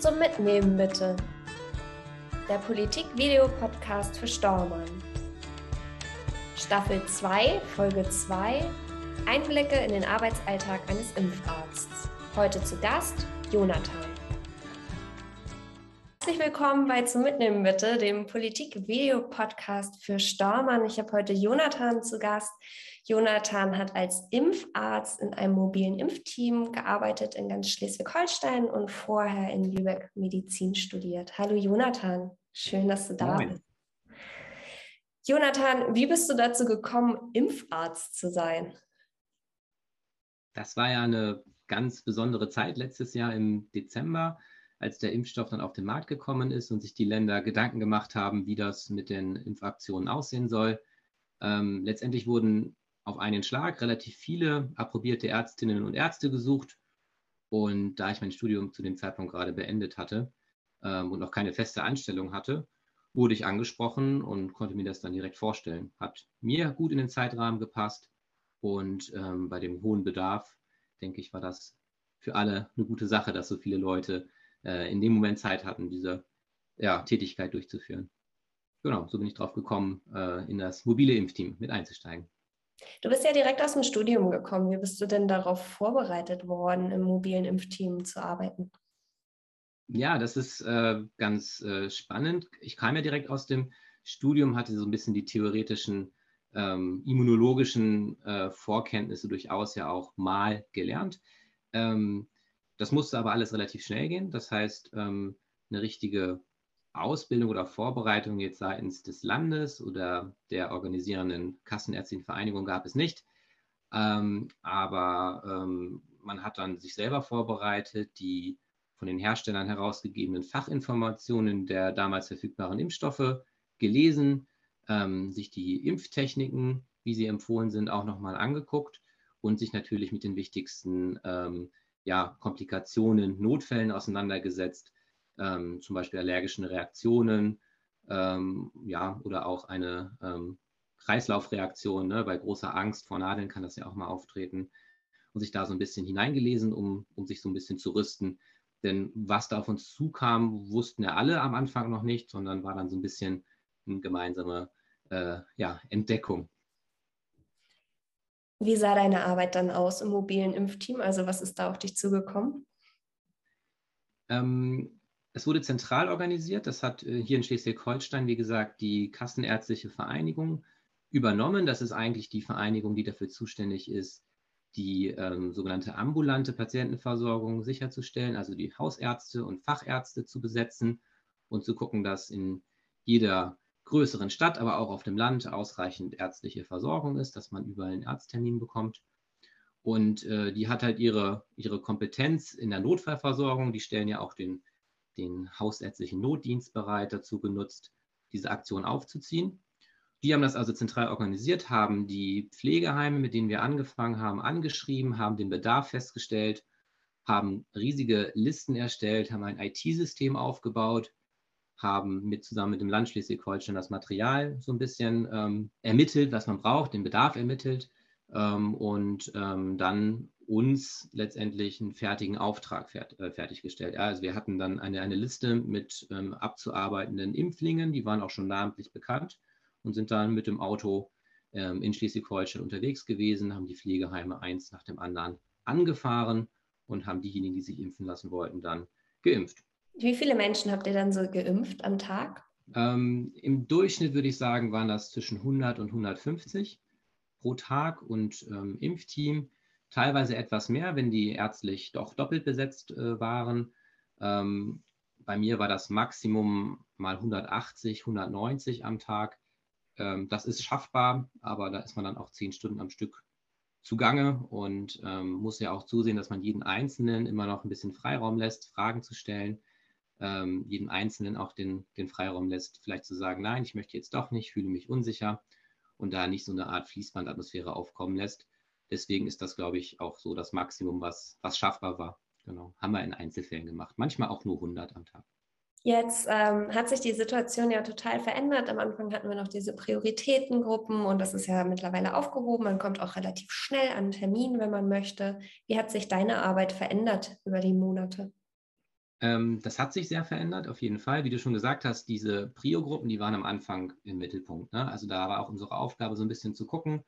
zum Mitnehmen bitte. Der Politik-Video-Podcast für Stormann. Staffel 2, Folge 2. Einblicke in den Arbeitsalltag eines Impfarztes. Heute zu Gast Jonathan. Herzlich willkommen bei Zum Mitnehmen bitte, dem Politik-Video-Podcast für Stormann. Ich habe heute Jonathan zu Gast. Jonathan hat als Impfarzt in einem mobilen Impfteam gearbeitet in ganz Schleswig-Holstein und vorher in Lübeck Medizin studiert. Hallo Jonathan, schön, dass du da Moin. bist. Jonathan, wie bist du dazu gekommen, Impfarzt zu sein? Das war ja eine ganz besondere Zeit letztes Jahr im Dezember, als der Impfstoff dann auf den Markt gekommen ist und sich die Länder Gedanken gemacht haben, wie das mit den Impfaktionen aussehen soll. Ähm, letztendlich wurden auf einen Schlag relativ viele approbierte Ärztinnen und Ärzte gesucht. Und da ich mein Studium zu dem Zeitpunkt gerade beendet hatte ähm, und noch keine feste Anstellung hatte, wurde ich angesprochen und konnte mir das dann direkt vorstellen. Hat mir gut in den Zeitrahmen gepasst und ähm, bei dem hohen Bedarf, denke ich, war das für alle eine gute Sache, dass so viele Leute äh, in dem Moment Zeit hatten, diese ja, Tätigkeit durchzuführen. Genau, so bin ich drauf gekommen, äh, in das mobile Impfteam mit einzusteigen. Du bist ja direkt aus dem Studium gekommen. Wie bist du denn darauf vorbereitet worden, im mobilen Impfteam zu arbeiten? Ja, das ist äh, ganz äh, spannend. Ich kam ja direkt aus dem Studium, hatte so ein bisschen die theoretischen ähm, immunologischen äh, Vorkenntnisse durchaus ja auch mal gelernt. Ähm, das musste aber alles relativ schnell gehen. Das heißt, ähm, eine richtige Ausbildung oder Vorbereitung jetzt seitens des Landes oder der organisierenden Kassenärztlichen Vereinigung gab es nicht. Ähm, aber ähm, man hat dann sich selber vorbereitet, die von den Herstellern herausgegebenen Fachinformationen der damals verfügbaren Impfstoffe gelesen, ähm, sich die Impftechniken, wie sie empfohlen sind, auch nochmal angeguckt und sich natürlich mit den wichtigsten ähm, ja, Komplikationen, Notfällen auseinandergesetzt ähm, zum Beispiel allergischen Reaktionen, ähm, ja, oder auch eine ähm, Kreislaufreaktion. Ne? Bei großer Angst vor Nadeln kann das ja auch mal auftreten. Und sich da so ein bisschen hineingelesen, um, um sich so ein bisschen zu rüsten. Denn was da auf uns zukam, wussten ja alle am Anfang noch nicht, sondern war dann so ein bisschen eine gemeinsame äh, ja, Entdeckung. Wie sah deine Arbeit dann aus im mobilen Impfteam? Also was ist da auf dich zugekommen? Ähm, es wurde zentral organisiert. Das hat äh, hier in Schleswig-Holstein, wie gesagt, die Kassenärztliche Vereinigung übernommen. Das ist eigentlich die Vereinigung, die dafür zuständig ist, die ähm, sogenannte ambulante Patientenversorgung sicherzustellen, also die Hausärzte und Fachärzte zu besetzen und zu gucken, dass in jeder größeren Stadt, aber auch auf dem Land ausreichend ärztliche Versorgung ist, dass man überall einen Arzttermin bekommt. Und äh, die hat halt ihre, ihre Kompetenz in der Notfallversorgung. Die stellen ja auch den den hausärztlichen Notdienst bereit dazu genutzt, diese Aktion aufzuziehen. Die haben das also zentral organisiert, haben die Pflegeheime, mit denen wir angefangen haben, angeschrieben, haben den Bedarf festgestellt, haben riesige Listen erstellt, haben ein IT-System aufgebaut, haben mit zusammen mit dem Land Schleswig-Holstein das Material so ein bisschen ähm, ermittelt, was man braucht, den Bedarf ermittelt ähm, und ähm, dann uns letztendlich einen fertigen Auftrag fert, äh, fertiggestellt. Ja, also wir hatten dann eine, eine Liste mit ähm, abzuarbeitenden Impflingen, die waren auch schon namentlich bekannt und sind dann mit dem Auto ähm, in Schleswig-Holstein unterwegs gewesen, haben die Pflegeheime eins nach dem anderen angefahren und haben diejenigen, die sich impfen lassen wollten, dann geimpft. Wie viele Menschen habt ihr dann so geimpft am Tag? Ähm, Im Durchschnitt würde ich sagen, waren das zwischen 100 und 150 pro Tag und ähm, Impfteam teilweise etwas mehr, wenn die ärztlich doch doppelt besetzt äh, waren. Ähm, bei mir war das Maximum mal 180, 190 am Tag. Ähm, das ist schaffbar, aber da ist man dann auch zehn Stunden am Stück zugange und ähm, muss ja auch zusehen, dass man jeden Einzelnen immer noch ein bisschen Freiraum lässt, Fragen zu stellen, ähm, jeden Einzelnen auch den, den Freiraum lässt, vielleicht zu sagen, nein, ich möchte jetzt doch nicht, fühle mich unsicher und da nicht so eine Art Fließbandatmosphäre aufkommen lässt. Deswegen ist das, glaube ich, auch so das Maximum, was, was schaffbar war. Genau. Haben wir in Einzelfällen gemacht. Manchmal auch nur 100 am Tag. Jetzt ähm, hat sich die Situation ja total verändert. Am Anfang hatten wir noch diese Prioritätengruppen und das ist ja mittlerweile aufgehoben. Man kommt auch relativ schnell an einen Termin, wenn man möchte. Wie hat sich deine Arbeit verändert über die Monate? Ähm, das hat sich sehr verändert, auf jeden Fall. Wie du schon gesagt hast, diese Prio-Gruppen, die waren am Anfang im Mittelpunkt. Ne? Also da war auch unsere Aufgabe, so ein bisschen zu gucken,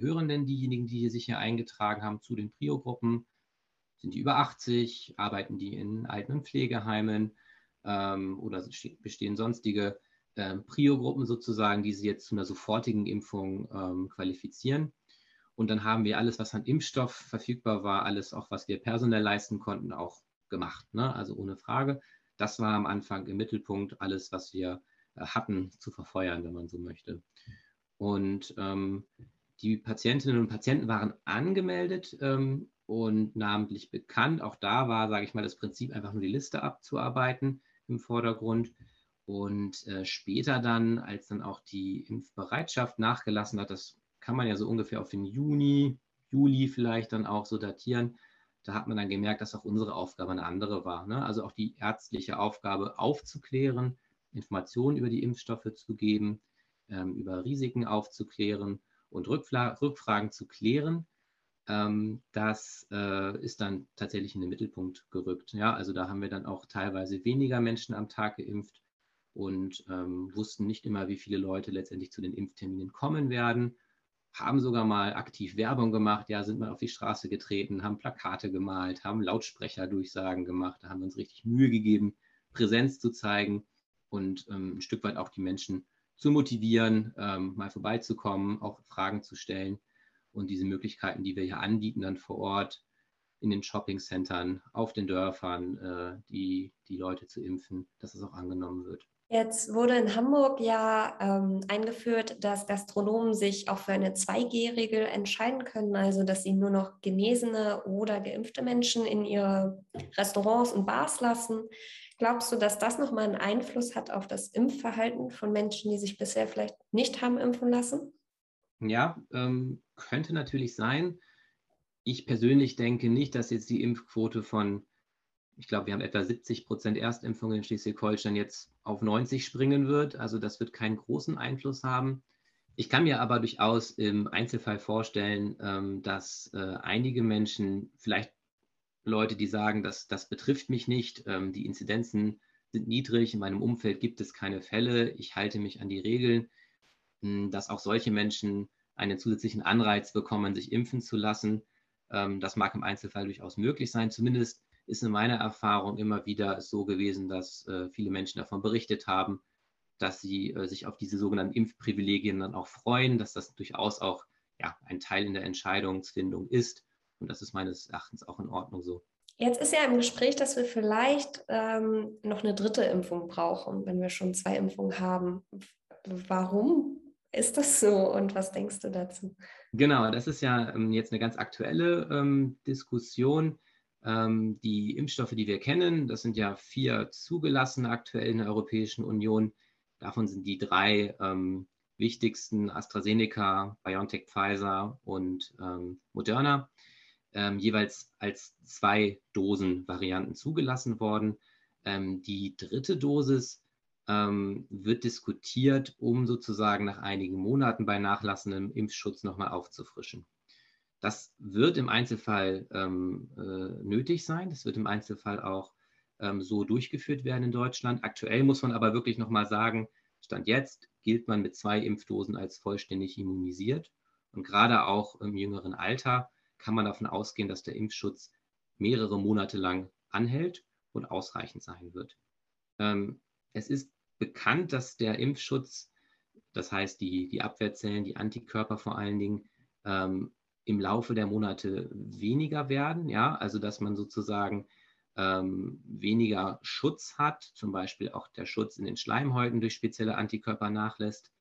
gehören denn diejenigen, die sich hier eingetragen haben, zu den Prio-Gruppen? Sind die über 80? Arbeiten die in Alten- und Pflegeheimen? Ähm, oder bestehen sonstige ähm, Prio-Gruppen sozusagen, die sie jetzt zu einer sofortigen Impfung ähm, qualifizieren? Und dann haben wir alles, was an Impfstoff verfügbar war, alles auch, was wir personell leisten konnten, auch gemacht. Ne? Also ohne Frage. Das war am Anfang im Mittelpunkt, alles, was wir äh, hatten, zu verfeuern, wenn man so möchte. Und ähm, die Patientinnen und Patienten waren angemeldet ähm, und namentlich bekannt. Auch da war, sage ich mal, das Prinzip einfach nur die Liste abzuarbeiten im Vordergrund. Und äh, später dann, als dann auch die Impfbereitschaft nachgelassen hat, das kann man ja so ungefähr auf den Juni, Juli vielleicht dann auch so datieren, da hat man dann gemerkt, dass auch unsere Aufgabe eine andere war. Ne? Also auch die ärztliche Aufgabe aufzuklären, Informationen über die Impfstoffe zu geben, ähm, über Risiken aufzuklären und Rückfla Rückfragen zu klären. Ähm, das äh, ist dann tatsächlich in den Mittelpunkt gerückt. Ja, also da haben wir dann auch teilweise weniger Menschen am Tag geimpft und ähm, wussten nicht immer, wie viele Leute letztendlich zu den Impfterminen kommen werden haben sogar mal aktiv Werbung gemacht, ja, sind mal auf die Straße getreten, haben Plakate gemalt, haben Lautsprecherdurchsagen gemacht, da haben wir uns richtig Mühe gegeben, Präsenz zu zeigen und ähm, ein Stück weit auch die Menschen zu motivieren, ähm, mal vorbeizukommen, auch Fragen zu stellen und diese Möglichkeiten, die wir hier anbieten, dann vor Ort in den Shoppingcentern, auf den Dörfern, äh, die, die Leute zu impfen, dass es auch angenommen wird. Jetzt wurde in Hamburg ja ähm, eingeführt, dass Gastronomen sich auch für eine 2G-Regel entscheiden können, also dass sie nur noch genesene oder geimpfte Menschen in ihre Restaurants und Bars lassen. Glaubst du, dass das nochmal einen Einfluss hat auf das Impfverhalten von Menschen, die sich bisher vielleicht nicht haben impfen lassen? Ja, ähm, könnte natürlich sein. Ich persönlich denke nicht, dass jetzt die Impfquote von ich glaube, wir haben etwa 70 Prozent Erstimpfungen in Schleswig-Holstein jetzt auf 90 springen wird. Also das wird keinen großen Einfluss haben. Ich kann mir aber durchaus im Einzelfall vorstellen, ähm, dass äh, einige Menschen, vielleicht Leute, die sagen, dass das betrifft mich nicht, ähm, die Inzidenzen sind niedrig, in meinem Umfeld gibt es keine Fälle, ich halte mich an die Regeln, hm, dass auch solche Menschen einen zusätzlichen Anreiz bekommen, sich impfen zu lassen. Ähm, das mag im Einzelfall durchaus möglich sein. Zumindest ist in meiner Erfahrung immer wieder so gewesen, dass äh, viele Menschen davon berichtet haben, dass sie äh, sich auf diese sogenannten Impfprivilegien dann auch freuen, dass das durchaus auch ja, ein Teil in der Entscheidungsfindung ist. Und das ist meines Erachtens auch in Ordnung so. Jetzt ist ja im Gespräch, dass wir vielleicht ähm, noch eine dritte Impfung brauchen, wenn wir schon zwei Impfungen haben. Warum ist das so und was denkst du dazu? Genau, das ist ja ähm, jetzt eine ganz aktuelle ähm, Diskussion. Ähm, die Impfstoffe, die wir kennen, das sind ja vier zugelassene aktuell in der Europäischen Union. Davon sind die drei ähm, wichtigsten AstraZeneca, BioNTech, Pfizer und ähm, Moderna ähm, jeweils als zwei Dosen-Varianten zugelassen worden. Ähm, die dritte Dosis ähm, wird diskutiert, um sozusagen nach einigen Monaten bei nachlassendem Impfschutz nochmal aufzufrischen. Das wird im Einzelfall ähm, äh, nötig sein. Das wird im Einzelfall auch ähm, so durchgeführt werden in Deutschland. Aktuell muss man aber wirklich nochmal sagen, Stand jetzt gilt man mit zwei Impfdosen als vollständig immunisiert. Und gerade auch im jüngeren Alter kann man davon ausgehen, dass der Impfschutz mehrere Monate lang anhält und ausreichend sein wird. Ähm, es ist bekannt, dass der Impfschutz, das heißt die, die Abwehrzellen, die Antikörper vor allen Dingen, ähm, im Laufe der Monate weniger werden, ja, also dass man sozusagen ähm, weniger Schutz hat, zum Beispiel auch der Schutz in den Schleimhäuten durch spezielle Antikörper nachlässt.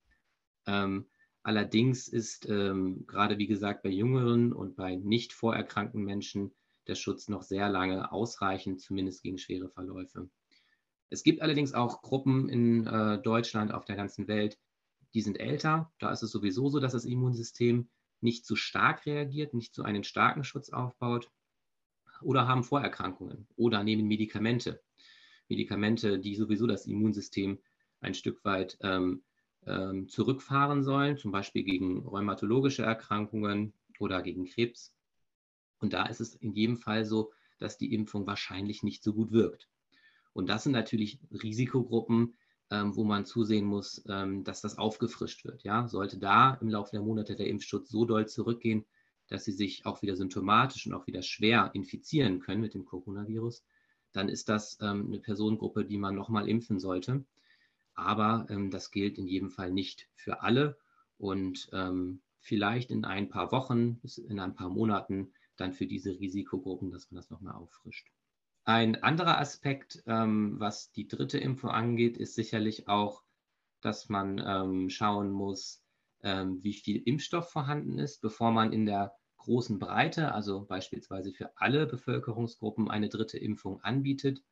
Ähm, allerdings ist ähm, gerade wie gesagt bei jüngeren und bei nicht vorerkrankten Menschen der Schutz noch sehr lange ausreichend, zumindest gegen schwere Verläufe. Es gibt allerdings auch Gruppen in äh, Deutschland, auf der ganzen Welt, die sind älter. Da ist es sowieso so, dass das Immunsystem nicht zu stark reagiert, nicht so einen starken Schutz aufbaut oder haben Vorerkrankungen oder nehmen Medikamente. Medikamente, die sowieso das Immunsystem ein Stück weit ähm, ähm, zurückfahren sollen, zum Beispiel gegen rheumatologische Erkrankungen oder gegen Krebs. Und da ist es in jedem Fall so, dass die Impfung wahrscheinlich nicht so gut wirkt. Und das sind natürlich Risikogruppen, ähm, wo man zusehen muss, ähm, dass das aufgefrischt wird. Ja? Sollte da im Laufe der Monate der Impfschutz so doll zurückgehen, dass sie sich auch wieder symptomatisch und auch wieder schwer infizieren können mit dem Coronavirus, dann ist das ähm, eine Personengruppe, die man nochmal impfen sollte. Aber ähm, das gilt in jedem Fall nicht für alle. Und ähm, vielleicht in ein paar Wochen, in ein paar Monaten dann für diese Risikogruppen, dass man das nochmal auffrischt. Ein anderer Aspekt, ähm, was die dritte Impfung angeht, ist sicherlich auch, dass man ähm, schauen muss, ähm, wie viel Impfstoff vorhanden ist, bevor man in der großen Breite, also beispielsweise für alle Bevölkerungsgruppen, eine dritte Impfung anbietet.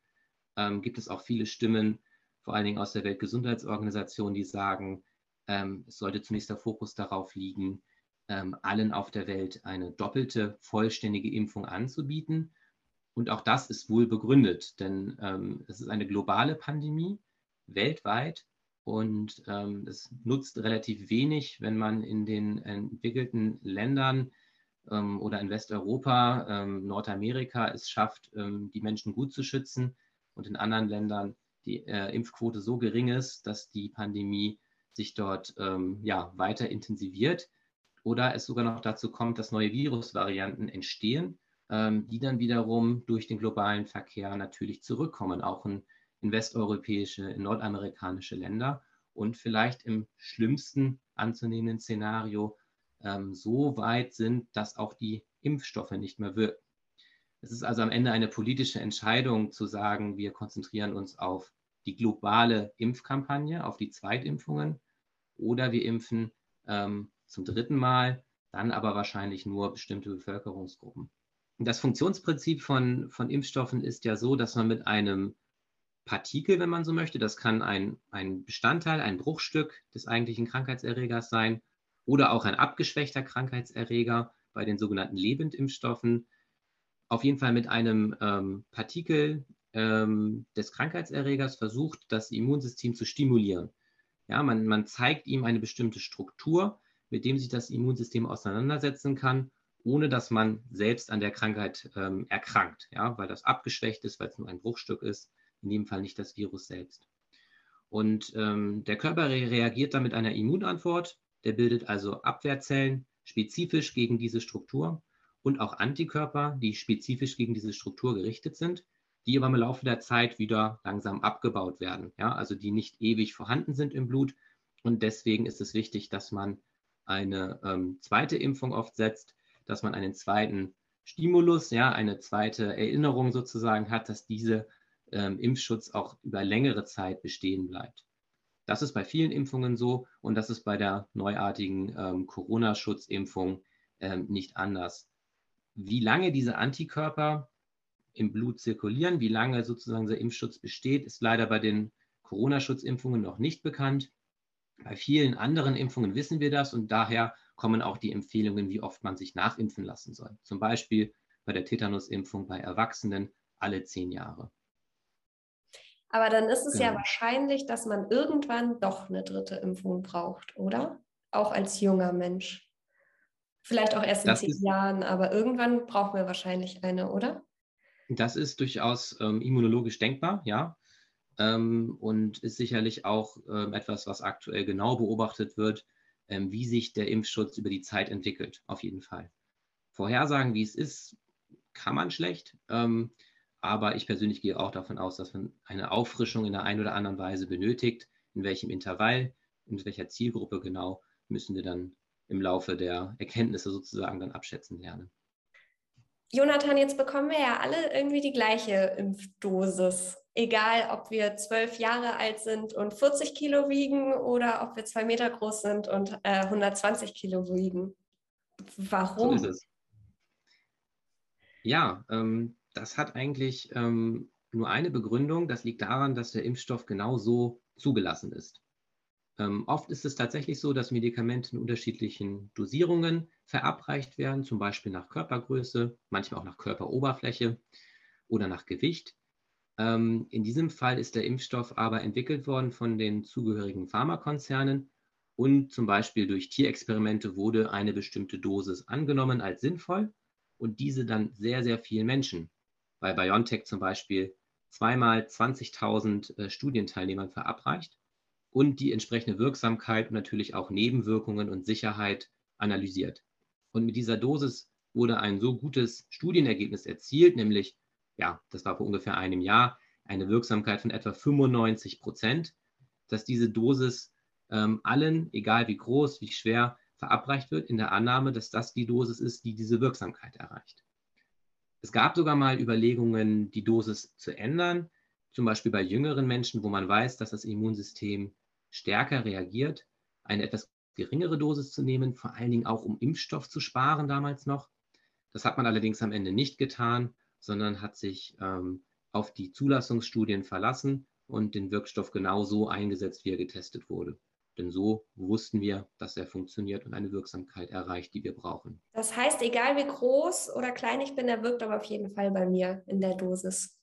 Ähm, gibt es auch viele Stimmen, vor allen Dingen aus der Weltgesundheitsorganisation, die sagen, ähm, es sollte zunächst der Fokus darauf liegen, ähm, allen auf der Welt eine doppelte vollständige Impfung anzubieten. Und auch das ist wohl begründet, denn ähm, es ist eine globale Pandemie weltweit und ähm, es nutzt relativ wenig, wenn man in den entwickelten Ländern ähm, oder in Westeuropa, ähm, Nordamerika es schafft, die Menschen gut zu schützen und in anderen Ländern die äh, Impfquote so gering ist, dass die Pandemie sich dort ähm, ja, weiter intensiviert oder es sogar noch dazu kommt, dass neue Virusvarianten entstehen ähm, die dann wiederum durch den globalen Verkehr natürlich zurückkommen, auch in, in westeuropäische, in nordamerikanische Länder und vielleicht im schlimmsten anzunehmenden Szenario ähm, so weit sind, dass auch die Impfstoffe nicht mehr wirken. Es ist also am Ende eine politische Entscheidung zu sagen, wir konzentrieren uns auf die globale Impfkampagne, auf die Zweitimpfungen oder wir impfen ähm, zum dritten Mal, dann aber wahrscheinlich nur bestimmte Bevölkerungsgruppen. Das Funktionsprinzip von, von Impfstoffen ist ja so, dass man mit einem Partikel, wenn man so möchte, das kann ein, ein Bestandteil, ein Bruchstück des eigentlichen Krankheitserregers sein oder auch ein abgeschwächter Krankheitserreger bei den sogenannten Lebendimpfstoffen, auf jeden Fall mit einem ähm, Partikel ähm, des Krankheitserregers versucht, das Immunsystem zu stimulieren. Ja, man, man zeigt ihm eine bestimmte Struktur, mit dem sich das Immunsystem auseinandersetzen kann ohne dass man selbst an der Krankheit ähm, erkrankt, ja, weil das abgeschwächt ist, weil es nur ein Bruchstück ist, in dem Fall nicht das Virus selbst. Und ähm, der Körper re reagiert dann mit einer Immunantwort, der bildet also Abwehrzellen spezifisch gegen diese Struktur und auch Antikörper, die spezifisch gegen diese Struktur gerichtet sind, die aber im Laufe der Zeit wieder langsam abgebaut werden, ja, also die nicht ewig vorhanden sind im Blut. Und deswegen ist es wichtig, dass man eine ähm, zweite Impfung oft setzt, dass man einen zweiten Stimulus, ja, eine zweite Erinnerung sozusagen hat, dass diese ähm, Impfschutz auch über längere Zeit bestehen bleibt. Das ist bei vielen Impfungen so und das ist bei der neuartigen ähm, Corona-Schutzimpfung ähm, nicht anders. Wie lange diese Antikörper im Blut zirkulieren, wie lange sozusagen der Impfschutz besteht, ist leider bei den Corona-Schutzimpfungen noch nicht bekannt. Bei vielen anderen Impfungen wissen wir das und daher kommen auch die Empfehlungen, wie oft man sich nachimpfen lassen soll. Zum Beispiel bei der Tetanusimpfung bei Erwachsenen alle zehn Jahre. Aber dann ist es genau. ja wahrscheinlich, dass man irgendwann doch eine dritte Impfung braucht, oder? Auch als junger Mensch. Vielleicht auch erst in zehn Jahren, aber irgendwann brauchen wir wahrscheinlich eine, oder? Das ist durchaus ähm, immunologisch denkbar, ja. Ähm, und ist sicherlich auch ähm, etwas, was aktuell genau beobachtet wird, ähm, wie sich der Impfschutz über die Zeit entwickelt, auf jeden Fall. Vorhersagen, wie es ist, kann man schlecht. Ähm, aber ich persönlich gehe auch davon aus, dass man eine Auffrischung in der einen oder anderen Weise benötigt. In welchem Intervall, in welcher Zielgruppe genau, müssen wir dann im Laufe der Erkenntnisse sozusagen dann abschätzen lernen. Jonathan, jetzt bekommen wir ja alle irgendwie die gleiche Impfdosis. Egal, ob wir zwölf Jahre alt sind und 40 Kilo wiegen oder ob wir zwei Meter groß sind und äh, 120 Kilo wiegen. Warum? So. Ja, ähm, das hat eigentlich ähm, nur eine Begründung. Das liegt daran, dass der Impfstoff genau so zugelassen ist. Ähm, oft ist es tatsächlich so, dass Medikamente in unterschiedlichen Dosierungen verabreicht werden, zum Beispiel nach Körpergröße, manchmal auch nach Körperoberfläche oder nach Gewicht. Ähm, in diesem Fall ist der Impfstoff aber entwickelt worden von den zugehörigen Pharmakonzernen und zum Beispiel durch Tierexperimente wurde eine bestimmte Dosis angenommen als sinnvoll und diese dann sehr, sehr vielen Menschen. Bei BioNTech zum Beispiel zweimal 20.000 äh, Studienteilnehmern verabreicht und die entsprechende Wirksamkeit und natürlich auch Nebenwirkungen und Sicherheit analysiert. Und mit dieser Dosis wurde ein so gutes Studienergebnis erzielt, nämlich, ja, das war vor ungefähr einem Jahr, eine Wirksamkeit von etwa 95 Prozent, dass diese Dosis ähm, allen, egal wie groß, wie schwer, verabreicht wird, in der Annahme, dass das die Dosis ist, die diese Wirksamkeit erreicht. Es gab sogar mal Überlegungen, die Dosis zu ändern, zum Beispiel bei jüngeren Menschen, wo man weiß, dass das Immunsystem stärker reagiert, eine etwas geringere Dosis zu nehmen, vor allen Dingen auch um Impfstoff zu sparen damals noch. Das hat man allerdings am Ende nicht getan, sondern hat sich ähm, auf die Zulassungsstudien verlassen und den Wirkstoff genau so eingesetzt, wie er getestet wurde. Denn so wussten wir, dass er funktioniert und eine Wirksamkeit erreicht, die wir brauchen. Das heißt, egal wie groß oder klein ich bin, er wirkt aber auf jeden Fall bei mir in der Dosis.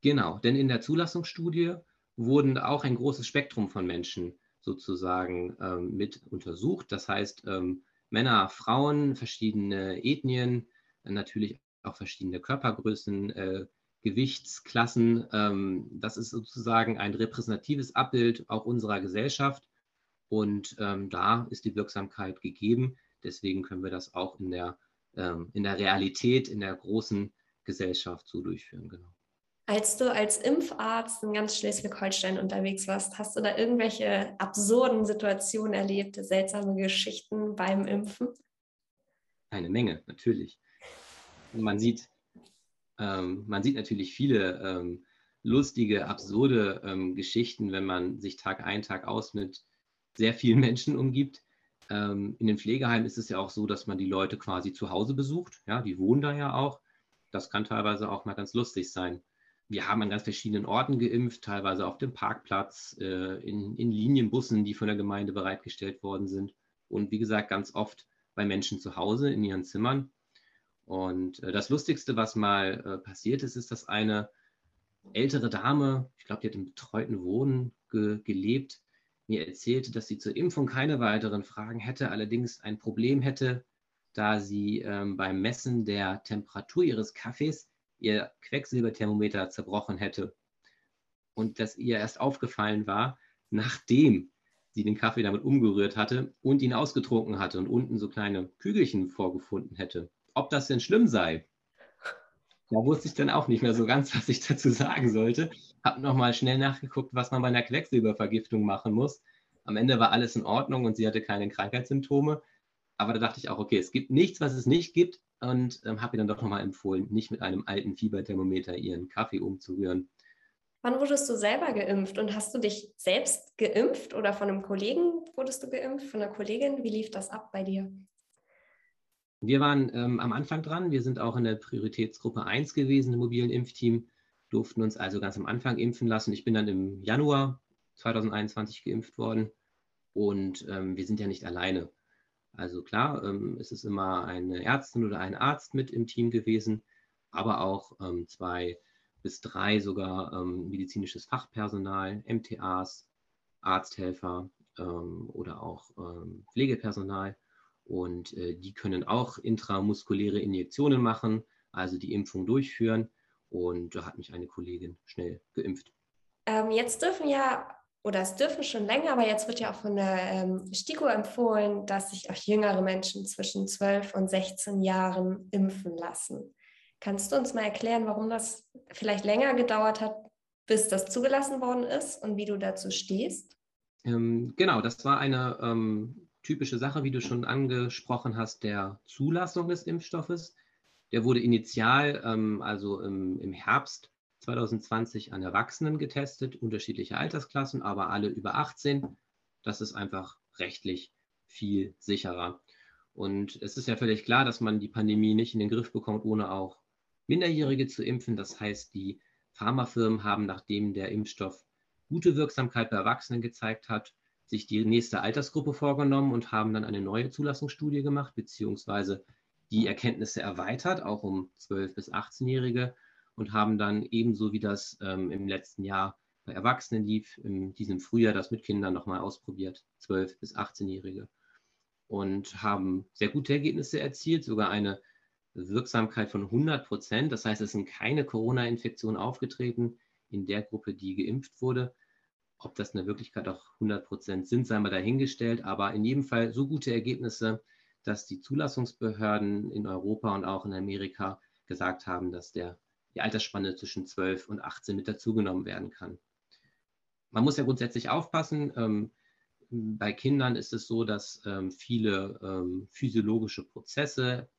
Genau, denn in der Zulassungsstudie wurden auch ein großes Spektrum von Menschen sozusagen ähm, mit untersucht. Das heißt, ähm, Männer, Frauen, verschiedene Ethnien, natürlich auch verschiedene Körpergrößen, äh, Gewichtsklassen. Ähm, das ist sozusagen ein repräsentatives Abbild auch unserer Gesellschaft. Und ähm, da ist die Wirksamkeit gegeben. Deswegen können wir das auch in der, ähm, in der Realität, in der großen Gesellschaft so durchführen. Genau. Als du als Impfarzt in ganz Schleswig-Holstein unterwegs warst, hast du da irgendwelche absurden Situationen erlebt, seltsame Geschichten beim Impfen? Eine Menge, natürlich. Man sieht ähm, man sieht natürlich viele ähm, lustige, absurde ähm, Geschichten, wenn man sich Tag ein, Tag aus mit sehr vielen Menschen umgibt. Ähm, in den Pflegeheimen ist es ja auch so, dass man die Leute quasi zu Hause besucht. Ja, die wohnen da ja auch. Das kann teilweise auch mal ganz lustig sein. Wir haben an ganz verschiedenen Orten geimpft, teilweise auf dem Parkplatz, äh, in, in Linienbussen, die von der Gemeinde bereitgestellt worden sind. Und wie gesagt, ganz oft bei Menschen zu Hause in ihren Zimmern. Und äh, das Lustigste, was mal äh, passiert ist, ist, dass eine ältere Dame, ich glaube, die hat im betreuten Wohnen ge gelebt, mir erzählte, dass sie zur Impfung keine weiteren Fragen hätte, allerdings ein Problem hätte, da sie ähm, beim Messen der Temperatur ihres Kaffees ihr Quecksilberthermometer zerbrochen hätte. Und dass ihr erst aufgefallen war, nachdem sie den Kaffee damit umgerührt hatte und ihn ausgetrunken hatte und unten so kleine Kügelchen vorgefunden hätte ob das denn schlimm sei. Da wusste ich dann auch nicht mehr so ganz, was ich dazu sagen sollte. Habe nochmal schnell nachgeguckt, was man bei einer Quecksilbervergiftung machen muss. Am Ende war alles in Ordnung und sie hatte keine Krankheitssymptome. Aber da dachte ich auch, okay, es gibt nichts, was es nicht gibt. Und ähm, habe ihr dann doch nochmal empfohlen, nicht mit einem alten Fieberthermometer ihren Kaffee umzurühren. Wann wurdest du selber geimpft und hast du dich selbst geimpft oder von einem Kollegen wurdest du geimpft, von einer Kollegin? Wie lief das ab bei dir? Wir waren ähm, am Anfang dran. Wir sind auch in der Prioritätsgruppe 1 gewesen im mobilen Impfteam, durften uns also ganz am Anfang impfen lassen. Ich bin dann im Januar 2021 geimpft worden und ähm, wir sind ja nicht alleine. Also klar, ähm, es ist immer eine Ärztin oder ein Arzt mit im Team gewesen, aber auch ähm, zwei bis drei sogar ähm, medizinisches Fachpersonal, MTAs, Arzthelfer ähm, oder auch Pflegepersonal. Und äh, die können auch intramuskuläre Injektionen machen, also die Impfung durchführen. Und da hat mich eine Kollegin schnell geimpft. Ähm, jetzt dürfen ja, oder es dürfen schon länger, aber jetzt wird ja auch von der ähm, STIKO empfohlen, dass sich auch jüngere Menschen zwischen 12 und 16 Jahren impfen lassen. Kannst du uns mal erklären, warum das vielleicht länger gedauert hat, bis das zugelassen worden ist und wie du dazu stehst? Ähm, genau, das war eine ähm, typische Sache, wie du schon angesprochen hast, der Zulassung des Impfstoffes. Der wurde initial, ähm, also im, im Herbst 2020 an Erwachsenen getestet, unterschiedliche Altersklassen, aber alle über 18. Das ist einfach rechtlich viel sicherer. Und es ist ja völlig klar, dass man die Pandemie nicht in den Griff bekommt, ohne auch Minderjährige zu impfen. Das heißt, die Pharmafirmen haben, nachdem der Impfstoff gute Wirksamkeit bei Erwachsenen gezeigt hat, sich die nächste Altersgruppe vorgenommen und haben dann eine neue Zulassungsstudie gemacht, beziehungsweise die Erkenntnisse erweitert, auch um 12- bis 18-Jährige und haben dann ebenso wie das ähm, im letzten Jahr bei Erwachsenen lief, in diesem Frühjahr das mit Kindern nochmal ausprobiert, 12- bis 18-Jährige und haben sehr gute Ergebnisse erzielt, sogar eine Wirksamkeit von 100 Prozent. Das heißt, es sind keine Corona-Infektionen aufgetreten in der Gruppe, die geimpft wurde. Ob das in der Wirklichkeit auch 100 Prozent sind, sei mal dahingestellt. Aber in jedem Fall so gute Ergebnisse, dass die Zulassungsbehörden in Europa und auch in Amerika gesagt haben, dass der, die Altersspanne zwischen 12 und 18 mit dazugenommen werden kann. Man muss ja grundsätzlich aufpassen. Ähm, bei Kindern ist es so, dass ähm, viele ähm, physiologische Prozesse,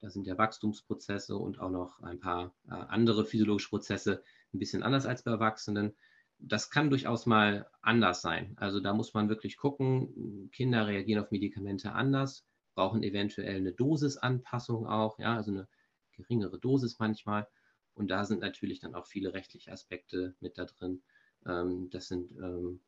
da sind ja Wachstumsprozesse und auch noch ein paar äh, andere physiologische Prozesse ein bisschen anders als bei Erwachsenen. Das kann durchaus mal anders sein. Also da muss man wirklich gucken, Kinder reagieren auf Medikamente anders, brauchen eventuell eine Dosisanpassung auch, ja, also eine geringere Dosis manchmal. Und da sind natürlich dann auch viele rechtliche Aspekte mit da drin. Ähm, das sind ähm,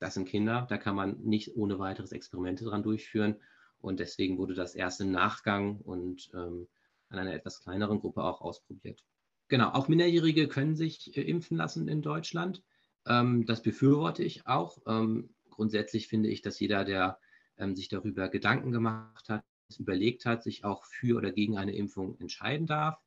das sind Kinder, da kann man nicht ohne weiteres Experimente dran durchführen. Und deswegen wurde das erst im Nachgang und ähm, an einer etwas kleineren Gruppe auch ausprobiert. Genau, auch Minderjährige können sich äh, impfen lassen in Deutschland. Ähm, das befürworte ich auch. Ähm, grundsätzlich finde ich, dass jeder, der ähm, sich darüber Gedanken gemacht hat, überlegt hat, sich auch für oder gegen eine Impfung entscheiden darf.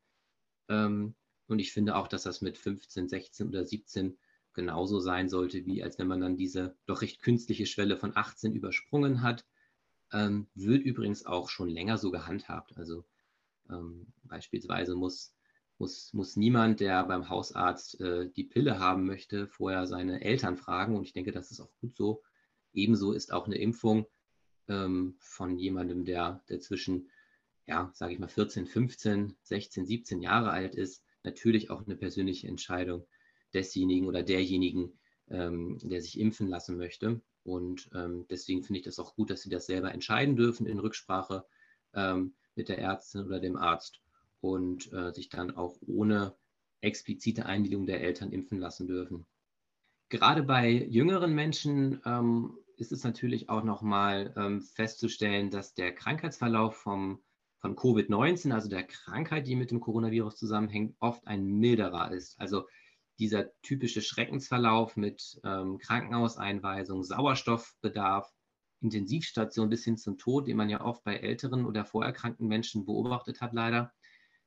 Ähm, und ich finde auch, dass das mit 15, 16 oder 17 genauso sein sollte, wie als wenn man dann diese doch recht künstliche Schwelle von 18 übersprungen hat. Ähm, wird übrigens auch schon länger so gehandhabt. Also ähm, beispielsweise muss, muss, muss niemand, der beim Hausarzt äh, die Pille haben möchte, vorher seine Eltern fragen. Und ich denke, das ist auch gut so. Ebenso ist auch eine Impfung ähm, von jemandem, der, der zwischen, ja, sage ich mal, 14, 15, 16, 17 Jahre alt ist, natürlich auch eine persönliche Entscheidung desjenigen oder derjenigen, ähm, der sich impfen lassen möchte. Und ähm, deswegen finde ich das auch gut, dass sie das selber entscheiden dürfen in Rücksprache ähm, mit der Ärztin oder dem Arzt und äh, sich dann auch ohne explizite Einwilligung der Eltern impfen lassen dürfen. Gerade bei jüngeren Menschen ähm, ist es natürlich auch nochmal ähm, festzustellen, dass der Krankheitsverlauf vom, von Covid-19, also der Krankheit, die mit dem Coronavirus zusammenhängt, oft ein milderer ist. Also dieser typische Schreckensverlauf mit ähm, Krankenhauseinweisung, Sauerstoffbedarf, Intensivstation bis hin zum Tod, den man ja oft bei älteren oder vorerkrankten Menschen beobachtet hat, leider,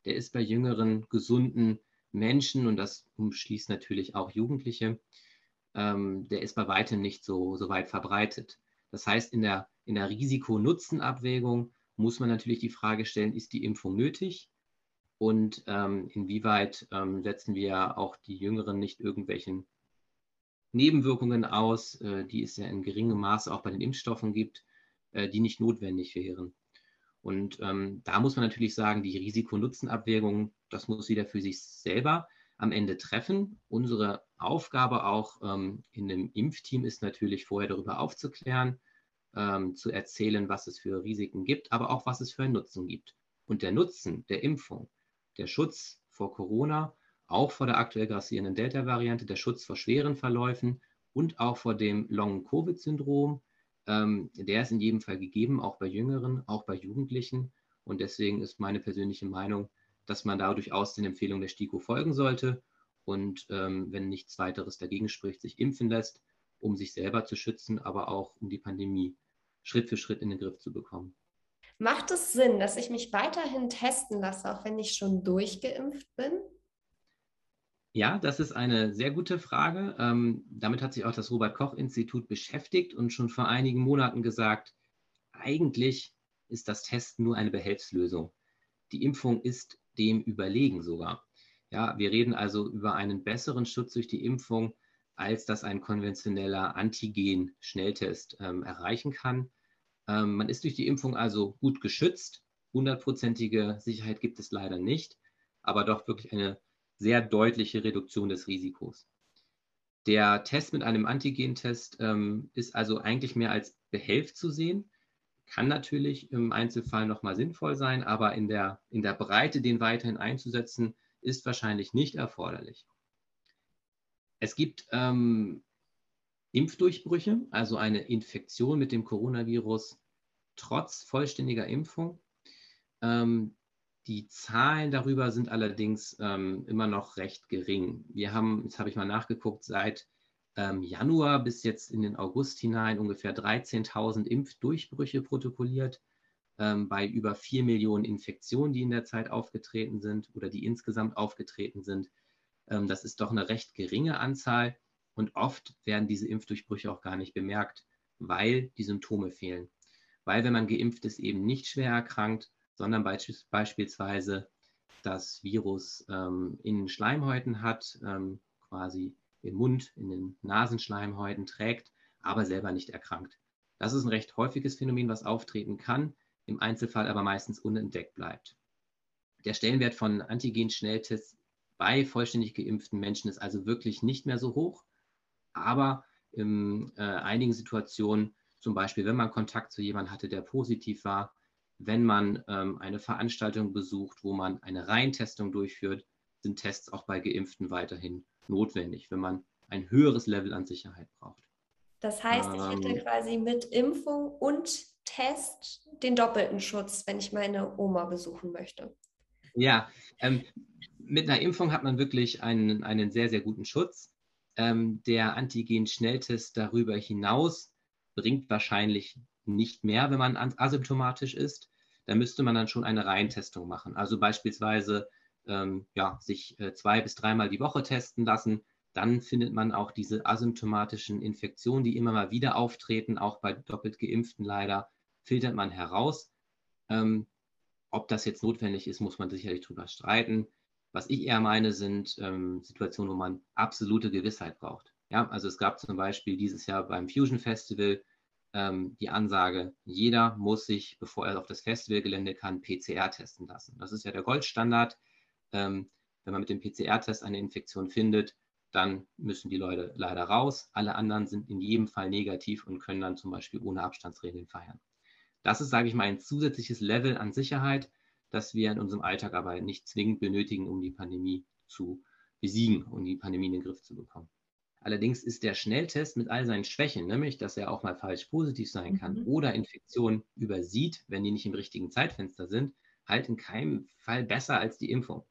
der ist bei jüngeren, gesunden Menschen, und das umschließt natürlich auch Jugendliche, ähm, der ist bei weitem nicht so, so weit verbreitet. Das heißt, in der, in der Risiko-Nutzen-Abwägung muss man natürlich die Frage stellen, ist die Impfung nötig? und ähm, inwieweit ähm, setzen wir auch die Jüngeren nicht irgendwelchen Nebenwirkungen aus, äh, die es ja in geringem Maße auch bei den Impfstoffen gibt, äh, die nicht notwendig wären. Und ähm, da muss man natürlich sagen, die Risiko-Nutzen-Abwägung, das muss jeder für sich selber am Ende treffen. Unsere Aufgabe auch ähm, in dem Impfteam ist natürlich vorher darüber aufzuklären, ähm, zu erzählen, was es für Risiken gibt, aber auch was es für einen Nutzen gibt. Und der Nutzen der Impfung, der Schutz vor Corona, auch vor der aktuell grassierenden Delta-Variante, der Schutz vor schweren Verläufen und auch vor dem Long-Covid-Syndrom, ähm, der ist in jedem Fall gegeben, auch bei Jüngeren, auch bei Jugendlichen. Und deswegen ist meine persönliche Meinung, dass man da durchaus den Empfehlungen der STIKO folgen sollte und ähm, wenn nichts weiteres dagegen spricht, sich impfen lässt, um sich selber zu schützen, aber auch um die Pandemie Schritt für Schritt in den Griff zu bekommen. Macht es Sinn, dass ich mich weiterhin testen lasse, auch wenn ich schon durchgeimpft bin? Ja, das ist eine sehr gute Frage. Ähm, damit hat sich auch das Robert Koch Institut beschäftigt und schon vor einigen Monaten gesagt, eigentlich ist das Testen nur eine Behelfslösung. Die Impfung ist dem überlegen sogar. Ja, wir reden also über einen besseren Schutz durch die Impfung, als das ein konventioneller Antigen-Schnelltest ähm, erreichen kann. Ähm, man ist durch die Impfung also gut geschützt. Hundertprozentige Sicherheit gibt es leider nicht, aber doch wirklich eine sehr deutliche Reduktion des Risikos. Der Test mit einem Antigentest ähm, ist also eigentlich mehr als Behelf zu sehen, kann natürlich im Einzelfall nochmal sinnvoll sein, aber in der, in der Breite den weiterhin einzusetzen, ist wahrscheinlich nicht erforderlich. Es gibt ähm, Impfdurchbrüche, also eine Infektion mit dem Coronavirus trotz vollständiger Impfung. Ähm, die Zahlen darüber sind allerdings ähm, immer noch recht gering. Wir haben, jetzt habe ich mal nachgeguckt, seit ähm, Januar bis jetzt in den August hinein ungefähr 13.000 Impfdurchbrüche protokolliert. ähm, bei über vier Millionen Infektionen, die in der Zeit aufgetreten sind oder die insgesamt aufgetreten sind. Ähm, das ist doch eine recht geringe Anzahl und oft werden diese Impfdurchbrüche auch gar nicht bemerkt, weil die Symptome fehlen. Weil wenn man geimpft ist, eben nicht schwer erkrankt, sondern beispielsweise das Virus ähm, in Schleimhäuten hat, ähm, quasi im Mund, in den Nasenschleimhäuten trägt, aber selber nicht erkrankt. Das ist ein recht häufiges Phänomen, was auftreten kann, im Einzelfall aber meistens unentdeckt bleibt. Der Stellenwert von Antigen-Schnelltests bei vollständig geimpften Menschen ist also wirklich nicht mehr so hoch, aber in äh, einigen Situationen, zum Beispiel wenn man Kontakt zu jemandem hatte, der positiv war, wenn man ähm, eine Veranstaltung besucht, wo man eine Reintestung durchführt, sind Tests auch bei Geimpften weiterhin notwendig, wenn man ein höheres Level an Sicherheit braucht. Das heißt, ich hätte ähm, quasi mit Impfung und Test den doppelten Schutz, wenn ich meine Oma besuchen möchte. Ja, ähm, mit einer Impfung hat man wirklich einen, einen sehr, sehr guten Schutz. Ähm, der Antigen-Schnelltest darüber hinaus bringt wahrscheinlich nicht mehr, wenn man asymptomatisch ist. Da müsste man dann schon eine Reihentestung machen. Also beispielsweise ähm, ja, sich äh, zwei bis dreimal die Woche testen lassen. Dann findet man auch diese asymptomatischen Infektionen, die immer mal wieder auftreten, auch bei doppelt geimpften leider, filtert man heraus. Ähm, ob das jetzt notwendig ist, muss man sicherlich drüber streiten. Was ich eher meine, sind ähm, Situationen, wo man absolute Gewissheit braucht. Ja, also es gab zum Beispiel dieses Jahr beim Fusion Festival ähm, die Ansage, jeder muss sich, bevor er auf das Festivalgelände kann, PCR testen lassen. Das ist ja der Goldstandard. Ähm, wenn man mit dem PCR-Test eine Infektion findet, dann müssen die Leute leider raus. Alle anderen sind in jedem Fall negativ und können dann zum Beispiel ohne Abstandsregeln feiern. Das ist, sage ich mal, ein zusätzliches Level an Sicherheit, das wir in unserem Alltag aber nicht zwingend benötigen, um die Pandemie zu besiegen und um die Pandemie in den Griff zu bekommen. Allerdings ist der Schnelltest mit all seinen Schwächen, nämlich dass er auch mal falsch positiv sein kann mhm. oder Infektionen übersieht, wenn die nicht im richtigen Zeitfenster sind, halt in keinem Fall besser als die Impfung.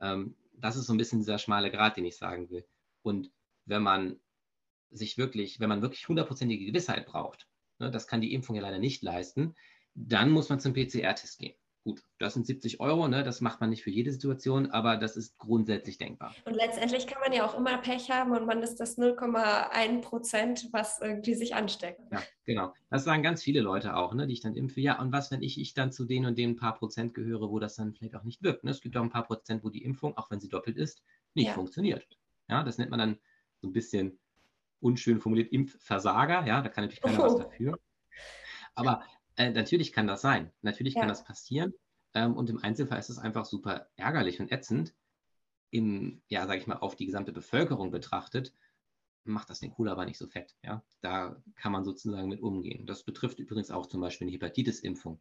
Ähm, das ist so ein bisschen dieser schmale Grat, den ich sagen will. Und wenn man sich wirklich, wenn man wirklich hundertprozentige Gewissheit braucht, ne, das kann die Impfung ja leider nicht leisten, dann muss man zum PCR-Test gehen. Gut, das sind 70 Euro, ne? das macht man nicht für jede Situation, aber das ist grundsätzlich denkbar. Und letztendlich kann man ja auch immer Pech haben und man ist das 0,1 Prozent, was irgendwie sich ansteckt. Ja, genau. Das sagen ganz viele Leute auch, ne, die ich dann impfe. Ja, und was, wenn ich, ich dann zu denen und den paar Prozent gehöre, wo das dann vielleicht auch nicht wirkt? Ne? Es gibt auch ein paar Prozent, wo die Impfung, auch wenn sie doppelt ist, nicht ja. funktioniert. Ja, das nennt man dann so ein bisschen unschön formuliert Impfversager. Ja, da kann natürlich keiner oh. was dafür. Aber äh, natürlich kann das sein. Natürlich ja. kann das passieren. Ähm, und im Einzelfall ist es einfach super ärgerlich und ätzend. Im, ja, sage ich mal, auf die gesamte Bevölkerung betrachtet, macht das den Kohl aber nicht so fett. Ja? Da kann man sozusagen mit umgehen. Das betrifft übrigens auch zum Beispiel eine Hepatitis-Impfung.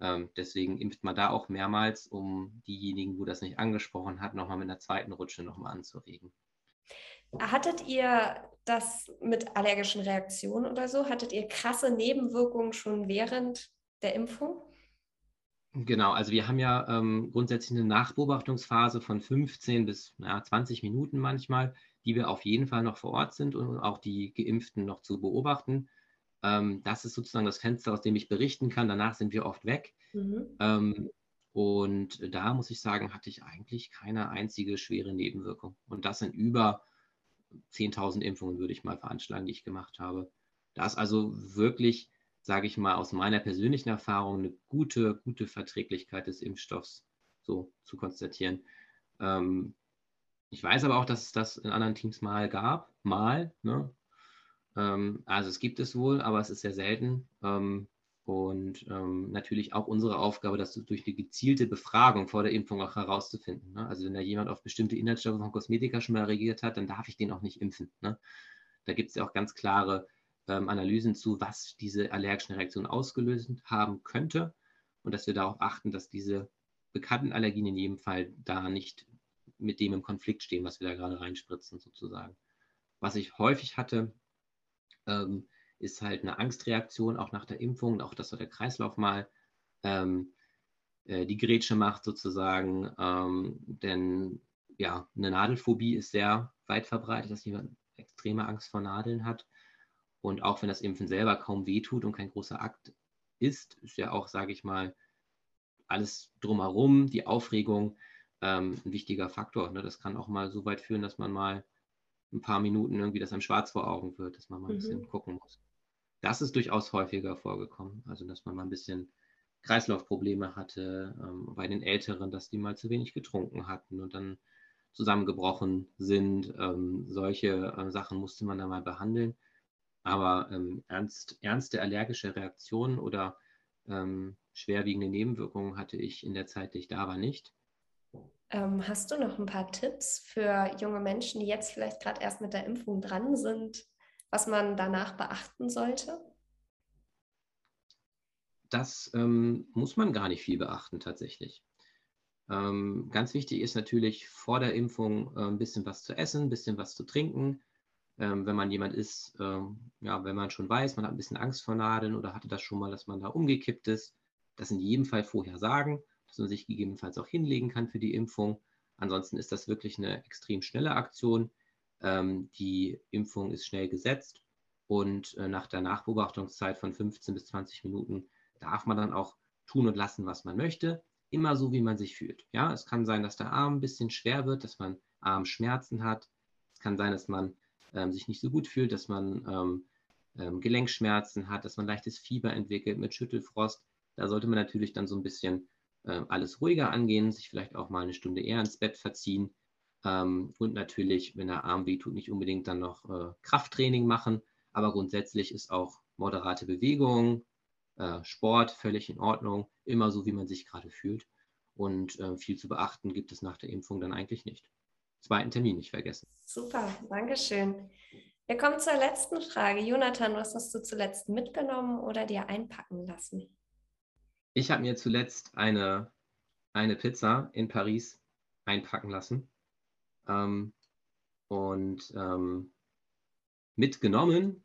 Ähm, deswegen impft man da auch mehrmals, um diejenigen, wo das nicht angesprochen hat, nochmal mit einer zweiten Rutsche nochmal anzuregen. Hattet ihr das mit allergischen Reaktionen oder so? Hattet ihr krasse Nebenwirkungen schon während der Impfung? Genau, also wir haben ja ähm, grundsätzlich eine Nachbeobachtungsphase von 15 bis ja, 20 Minuten manchmal, die wir auf jeden Fall noch vor Ort sind und auch die Geimpften noch zu beobachten. Ähm, das ist sozusagen das Fenster, aus dem ich berichten kann. Danach sind wir oft weg. Mhm. Ähm, und da muss ich sagen, hatte ich eigentlich keine einzige schwere Nebenwirkung. Und das sind über 10.000 Impfungen, würde ich mal veranschlagen, die ich gemacht habe. Da ist also wirklich, sage ich mal, aus meiner persönlichen Erfahrung eine gute, gute Verträglichkeit des Impfstoffs so zu konstatieren. Ähm, ich weiß aber auch, dass es das in anderen Teams mal gab, mal. Ne? Ähm, also es gibt es wohl, aber es ist sehr selten. Ähm, und ähm, natürlich auch unsere Aufgabe, das durch eine gezielte Befragung vor der Impfung auch herauszufinden. Ne? Also wenn da jemand auf bestimmte Inhaltsstoffe von Kosmetika schon mal reagiert hat, dann darf ich den auch nicht impfen. Ne? Da gibt es ja auch ganz klare ähm, Analysen zu, was diese allergischen Reaktionen ausgelöst haben könnte und dass wir darauf achten, dass diese bekannten Allergien in jedem Fall da nicht mit dem im Konflikt stehen, was wir da gerade reinspritzen sozusagen. Was ich häufig hatte, ähm, ist halt eine Angstreaktion auch nach der Impfung, auch dass so der Kreislauf mal ähm, äh, die Grätsche macht sozusagen. Ähm, denn ja, eine Nadelphobie ist sehr weit verbreitet, dass jemand extreme Angst vor Nadeln hat. Und auch wenn das Impfen selber kaum wehtut und kein großer Akt ist. Ist ja auch, sage ich mal, alles drumherum, die Aufregung, ähm, ein wichtiger Faktor. Ne? Das kann auch mal so weit führen, dass man mal ein paar Minuten irgendwie das einem schwarz vor Augen wird, dass man mal ein mhm. bisschen gucken muss. Das ist durchaus häufiger vorgekommen. Also, dass man mal ein bisschen Kreislaufprobleme hatte, ähm, bei den Älteren, dass die mal zu wenig getrunken hatten und dann zusammengebrochen sind. Ähm, solche äh, Sachen musste man dann mal behandeln. Aber ähm, ernst, ernste allergische Reaktionen oder ähm, schwerwiegende Nebenwirkungen hatte ich in der Zeit, die ich da war, nicht. Ähm, hast du noch ein paar Tipps für junge Menschen, die jetzt vielleicht gerade erst mit der Impfung dran sind, was man danach beachten sollte? Das ähm, muss man gar nicht viel beachten tatsächlich. Ähm, ganz wichtig ist natürlich vor der Impfung äh, ein bisschen was zu essen, ein bisschen was zu trinken. Ähm, wenn man jemand ist, ähm, ja, wenn man schon weiß, man hat ein bisschen Angst vor Nadeln oder hatte das schon mal, dass man da umgekippt ist, das in jedem Fall vorher sagen dass man sich gegebenenfalls auch hinlegen kann für die Impfung. Ansonsten ist das wirklich eine extrem schnelle Aktion. Ähm, die Impfung ist schnell gesetzt und äh, nach der Nachbeobachtungszeit von 15 bis 20 Minuten darf man dann auch tun und lassen, was man möchte. Immer so, wie man sich fühlt. Ja, es kann sein, dass der Arm ein bisschen schwer wird, dass man Armschmerzen hat. Es kann sein, dass man ähm, sich nicht so gut fühlt, dass man ähm, ähm, Gelenkschmerzen hat, dass man leichtes Fieber entwickelt mit Schüttelfrost. Da sollte man natürlich dann so ein bisschen äh, alles ruhiger angehen, sich vielleicht auch mal eine Stunde eher ins Bett verziehen ähm, und natürlich, wenn der Arm weh tut, nicht unbedingt dann noch äh, Krafttraining machen, aber grundsätzlich ist auch moderate Bewegung, äh, Sport völlig in Ordnung, immer so, wie man sich gerade fühlt. Und äh, viel zu beachten gibt es nach der Impfung dann eigentlich nicht. Zweiten Termin nicht vergessen. Super, Dankeschön. Wir kommen zur letzten Frage. Jonathan, was hast du zuletzt mitgenommen oder dir einpacken lassen? Ich habe mir zuletzt eine, eine Pizza in Paris einpacken lassen. Ähm, und ähm, mitgenommen,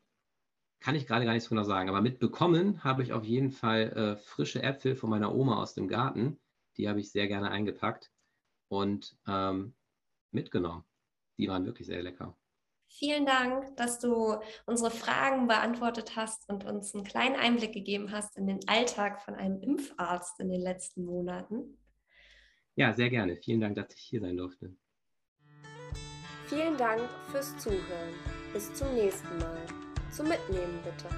kann ich gerade gar nichts genau sagen, aber mitbekommen habe ich auf jeden Fall äh, frische Äpfel von meiner Oma aus dem Garten. Die habe ich sehr gerne eingepackt und ähm, mitgenommen. Die waren wirklich sehr lecker. Vielen Dank, dass du unsere Fragen beantwortet hast und uns einen kleinen Einblick gegeben hast in den Alltag von einem Impfarzt in den letzten Monaten. Ja, sehr gerne. Vielen Dank, dass ich hier sein durfte. Vielen Dank fürs Zuhören. Bis zum nächsten Mal. Zum Mitnehmen bitte.